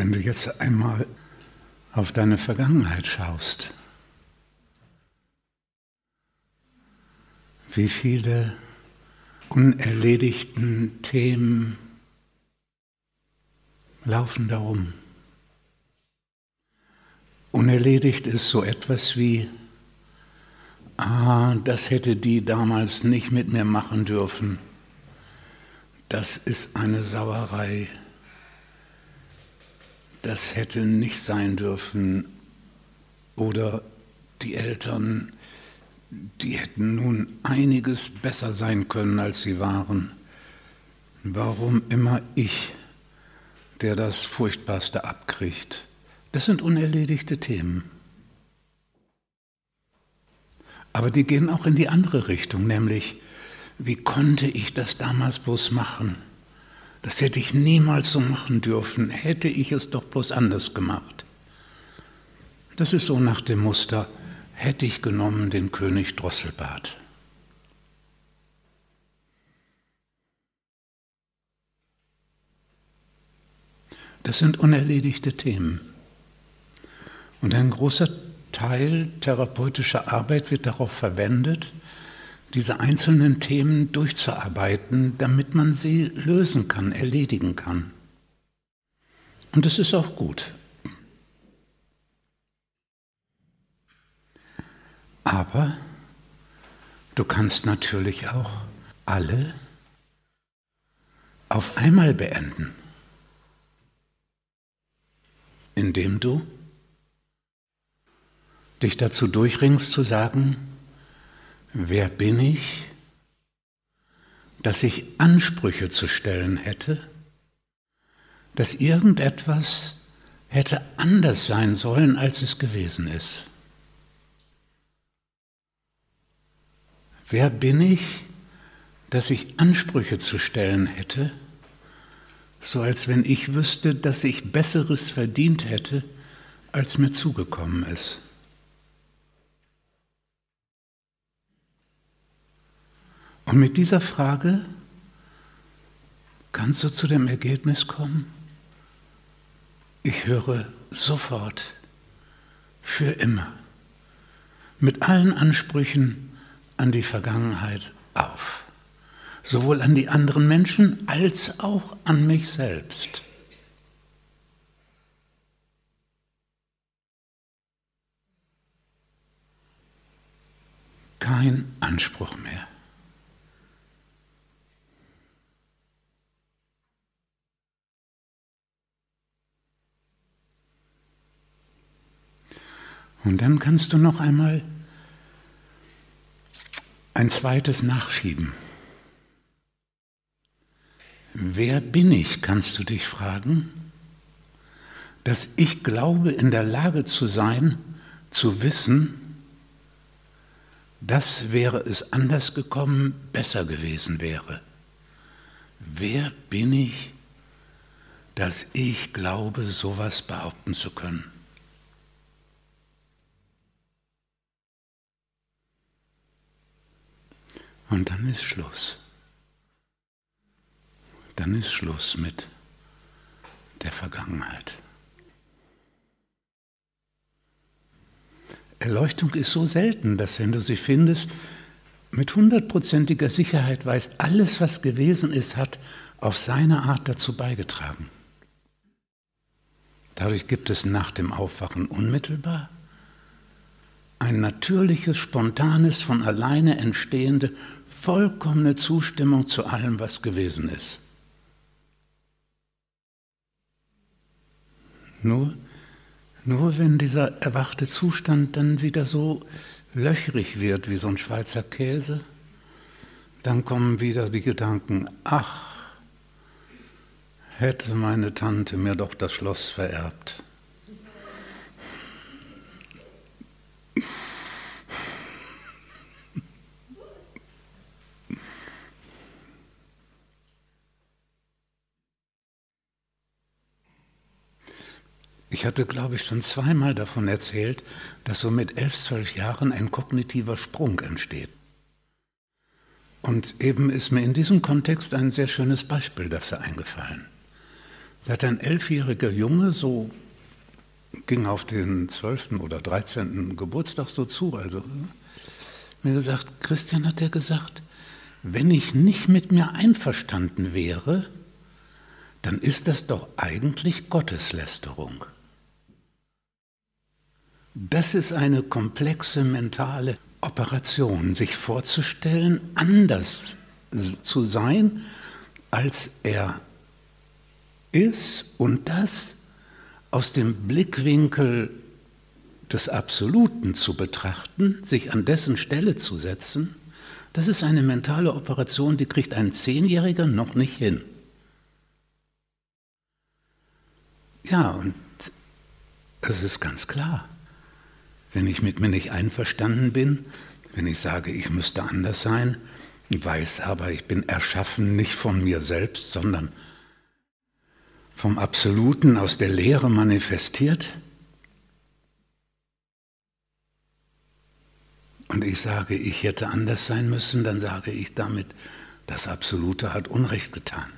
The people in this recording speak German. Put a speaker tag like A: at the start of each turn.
A: wenn du jetzt einmal auf deine Vergangenheit schaust, wie viele unerledigten Themen laufen darum. Unerledigt ist so etwas wie, ah, das hätte die damals nicht mit mir machen dürfen. Das ist eine Sauerei. Das hätte nicht sein dürfen. Oder die Eltern, die hätten nun einiges besser sein können, als sie waren. Warum immer ich, der das Furchtbarste abkriegt? Das sind unerledigte Themen. Aber die gehen auch in die andere Richtung, nämlich, wie konnte ich das damals bloß machen? Das hätte ich niemals so machen dürfen, hätte ich es doch bloß anders gemacht. Das ist so nach dem Muster, hätte ich genommen den König Drosselbart. Das sind unerledigte Themen. Und ein großer Teil therapeutischer Arbeit wird darauf verwendet, diese einzelnen Themen durchzuarbeiten, damit man sie lösen kann, erledigen kann. Und das ist auch gut. Aber du kannst natürlich auch alle auf einmal beenden, indem du dich dazu durchringst zu sagen, wer bin ich, dass ich Ansprüche zu stellen hätte, dass irgendetwas hätte anders sein sollen, als es gewesen ist. Wer bin ich, dass ich Ansprüche zu stellen hätte, so als wenn ich wüsste, dass ich Besseres verdient hätte, als mir zugekommen ist? Und mit dieser Frage kannst du zu dem Ergebnis kommen, ich höre sofort, für immer, mit allen Ansprüchen an die Vergangenheit auf, sowohl an die anderen Menschen als auch an mich selbst. Kein Anspruch mehr. Und dann kannst du noch einmal ein zweites nachschieben. Wer bin ich, kannst du dich fragen, dass ich glaube in der Lage zu sein, zu wissen, dass wäre es anders gekommen, besser gewesen wäre. Wer bin ich, dass ich glaube, sowas behaupten zu können? Und dann ist Schluss. Dann ist Schluss mit der Vergangenheit. Erleuchtung ist so selten, dass wenn du sie findest, mit hundertprozentiger Sicherheit weißt, alles, was gewesen ist, hat auf seine Art dazu beigetragen. Dadurch gibt es nach dem Aufwachen unmittelbar ein natürliches, spontanes, von alleine entstehende vollkommene Zustimmung zu allem, was gewesen ist. Nur, nur wenn dieser erwachte Zustand dann wieder so löchrig wird wie so ein Schweizer Käse, dann kommen wieder die Gedanken, ach, hätte meine Tante mir doch das Schloss vererbt. Ich hatte, glaube ich, schon zweimal davon erzählt, dass so mit elf, zwölf Jahren ein kognitiver Sprung entsteht. Und eben ist mir in diesem Kontext ein sehr schönes Beispiel dafür eingefallen. Da hat ein elfjähriger Junge so, ging auf den 12. oder 13. Geburtstag so zu, also mir gesagt, Christian hat er gesagt, wenn ich nicht mit mir einverstanden wäre, dann ist das doch eigentlich Gotteslästerung. Das ist eine komplexe mentale Operation, sich vorzustellen, anders zu sein, als er ist und das aus dem Blickwinkel des Absoluten zu betrachten, sich an dessen Stelle zu setzen, das ist eine mentale Operation, die kriegt ein Zehnjähriger noch nicht hin. Ja, und es ist ganz klar, wenn ich mit mir nicht einverstanden bin, wenn ich sage, ich müsste anders sein, weiß aber, ich bin erschaffen nicht von mir selbst, sondern vom Absoluten aus der Lehre manifestiert. Und ich sage, ich hätte anders sein müssen, dann sage ich damit, das Absolute hat Unrecht getan.